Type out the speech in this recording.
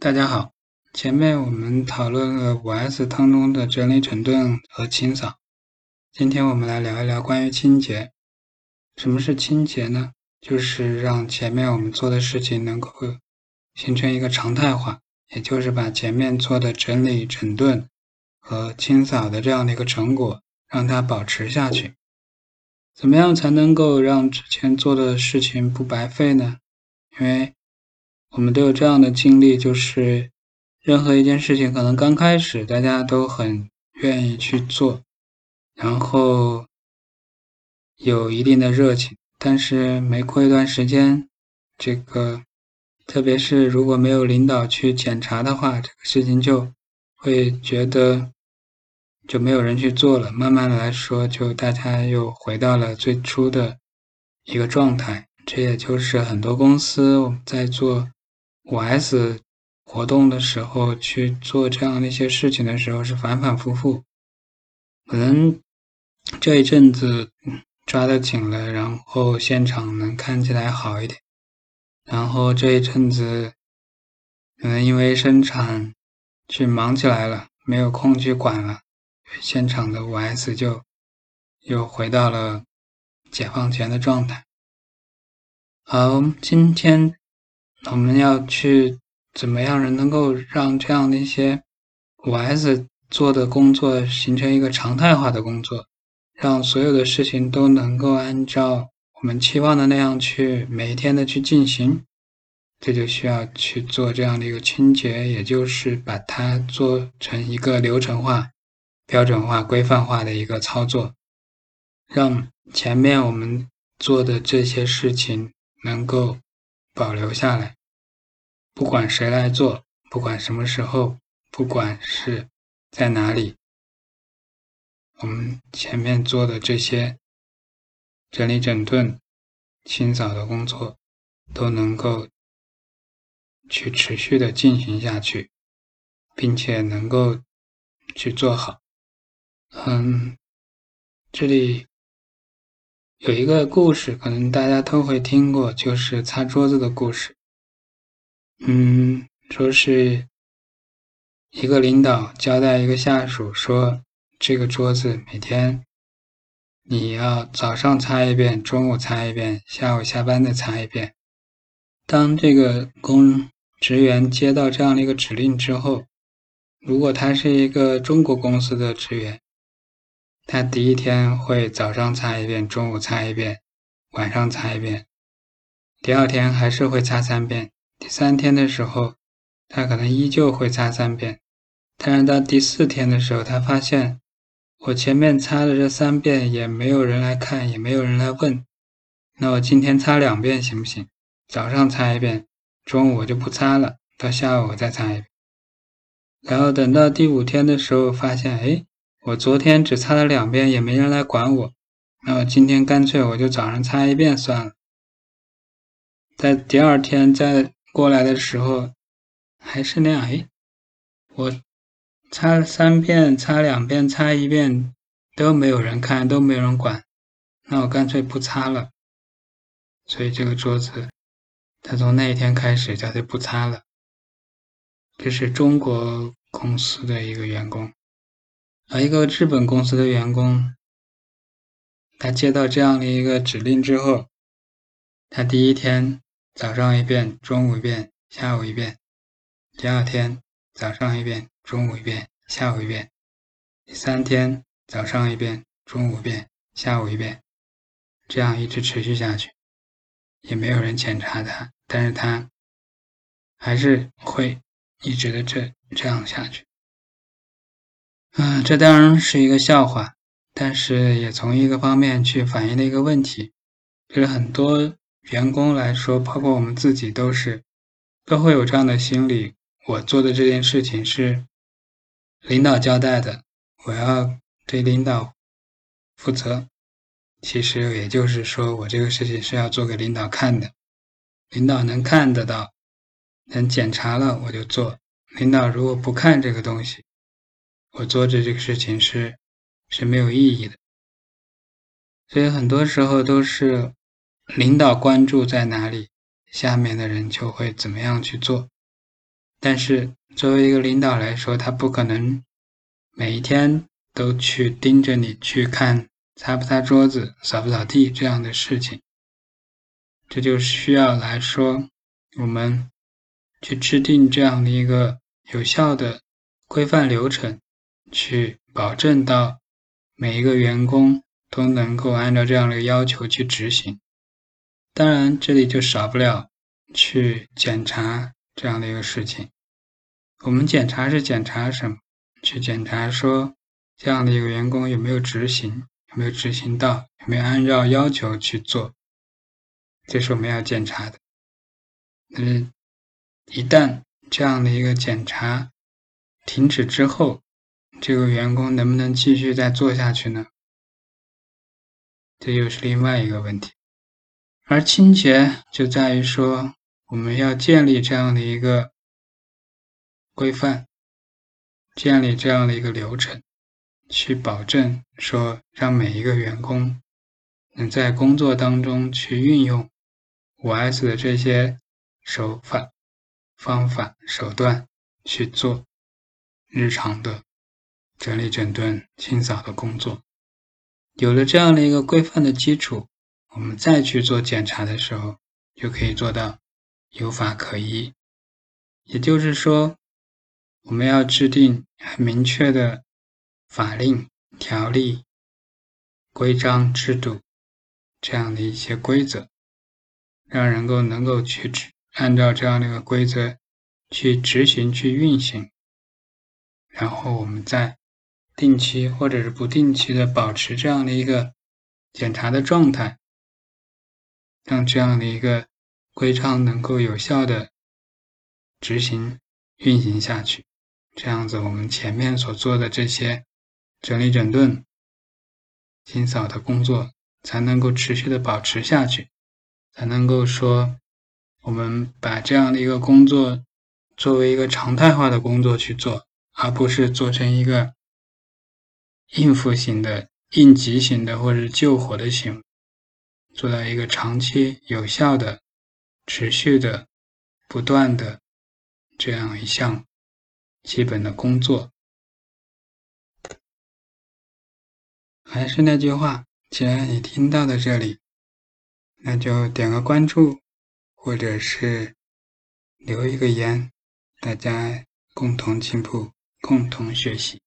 大家好，前面我们讨论了五 S 当中的整理、整顿和清扫。今天我们来聊一聊关于清洁。什么是清洁呢？就是让前面我们做的事情能够形成一个常态化，也就是把前面做的整理、整顿和清扫的这样的一个成果，让它保持下去。怎么样才能够让之前做的事情不白费呢？因为我们都有这样的经历，就是任何一件事情，可能刚开始大家都很愿意去做，然后有一定的热情，但是没过一段时间，这个特别是如果没有领导去检查的话，这个事情就会觉得。就没有人去做了。慢慢的来说，就大家又回到了最初的一个状态。这也就是很多公司我们在做五 S 活动的时候去做这样的一些事情的时候，是反反复复。可能这一阵子抓得紧了，然后现场能看起来好一点。然后这一阵子可能因为生产去忙起来了，没有空去管了。现场的五 S 就又回到了解放前的状态。好，今天我们要去怎么样人能够让这样的一些五 S 做的工作形成一个常态化的工作，让所有的事情都能够按照我们期望的那样去每一天的去进行，这就需要去做这样的一个清洁，也就是把它做成一个流程化。标准化、规范化的一个操作，让前面我们做的这些事情能够保留下来。不管谁来做，不管什么时候，不管是在哪里，我们前面做的这些整理、整顿、清扫的工作，都能够去持续的进行下去，并且能够去做好。嗯，这里有一个故事，可能大家都会听过，就是擦桌子的故事。嗯，说是一个领导交代一个下属说，这个桌子每天你要早上擦一遍，中午擦一遍，下午下班再擦一遍。当这个工职员接到这样的一个指令之后，如果他是一个中国公司的职员，他第一天会早上擦一遍，中午擦一遍，晚上擦一遍。第二天还是会擦三遍。第三天的时候，他可能依旧会擦三遍。但是到第四天的时候，他发现我前面擦了这三遍也没有人来看，也没有人来问。那我今天擦两遍行不行？早上擦一遍，中午我就不擦了，到下午我再擦一遍。然后等到第五天的时候，发现哎。我昨天只擦了两遍，也没人来管我。那我今天干脆我就早上擦一遍算了。在第二天再过来的时候，还是那样。哎，我擦三遍、擦两遍、擦一遍都没有人看，都没有人管。那我干脆不擦了。所以这个桌子，他从那一天开始他就不擦了。这是中国公司的一个员工。而一个日本公司的员工，他接到这样的一个指令之后，他第一天早上一遍，中午一遍，下午一遍；第二天早上一遍，中午一遍，下午一遍；第三天早上一遍，中午一遍，下午一遍，这样一直持续下去，也没有人检查他，但是他还是会一直的这这样下去。嗯，这当然是一个笑话，但是也从一个方面去反映了一个问题，就是很多员工来说，包括我们自己，都是都会有这样的心理：我做的这件事情是领导交代的，我要对领导负责。其实也就是说，我这个事情是要做给领导看的，领导能看得到，能检查了我就做。领导如果不看这个东西，我做的这个事情是是没有意义的，所以很多时候都是领导关注在哪里，下面的人就会怎么样去做。但是作为一个领导来说，他不可能每一天都去盯着你去看擦不擦桌子、扫不扫地这样的事情。这就需要来说，我们去制定这样的一个有效的规范流程，去保证到每一个员工都能够按照这样的要求去执行。当然，这里就少不了去检查这样的一个事情。我们检查是检查什么？去检查说这样的一个员工有没有执行，有没有执行到，有没有按照要求去做。这是我们要检查的。嗯，一旦这样的一个检查停止之后，这个员工能不能继续再做下去呢？这又是另外一个问题。而清洁就在于说，我们要建立这样的一个规范，建立这样的一个流程，去保证说，让每一个员工能在工作当中去运用。五 S 的这些手法、方法、手段去做日常的整理、整顿、清扫的工作，有了这样的一个规范的基础，我们再去做检查的时候，就可以做到有法可依。也就是说，我们要制定很明确的法令、条例、规章制度这样的一些规则。让人够能够去按照这样的一个规则去执行、去运行，然后我们再定期或者是不定期的保持这样的一个检查的状态，让这样的一个规章能够有效的执行、运行下去。这样子，我们前面所做的这些整理整顿、清扫的工作才能够持续的保持下去。才能够说，我们把这样的一个工作作为一个常态化的工作去做，而不是做成一个应付型的、应急型的或者救火的行为，做到一个长期有效的、持续的、不断的这样一项基本的工作。还是那句话，既然你听到了这里。那就点个关注，或者是留一个言，大家共同进步，共同学习。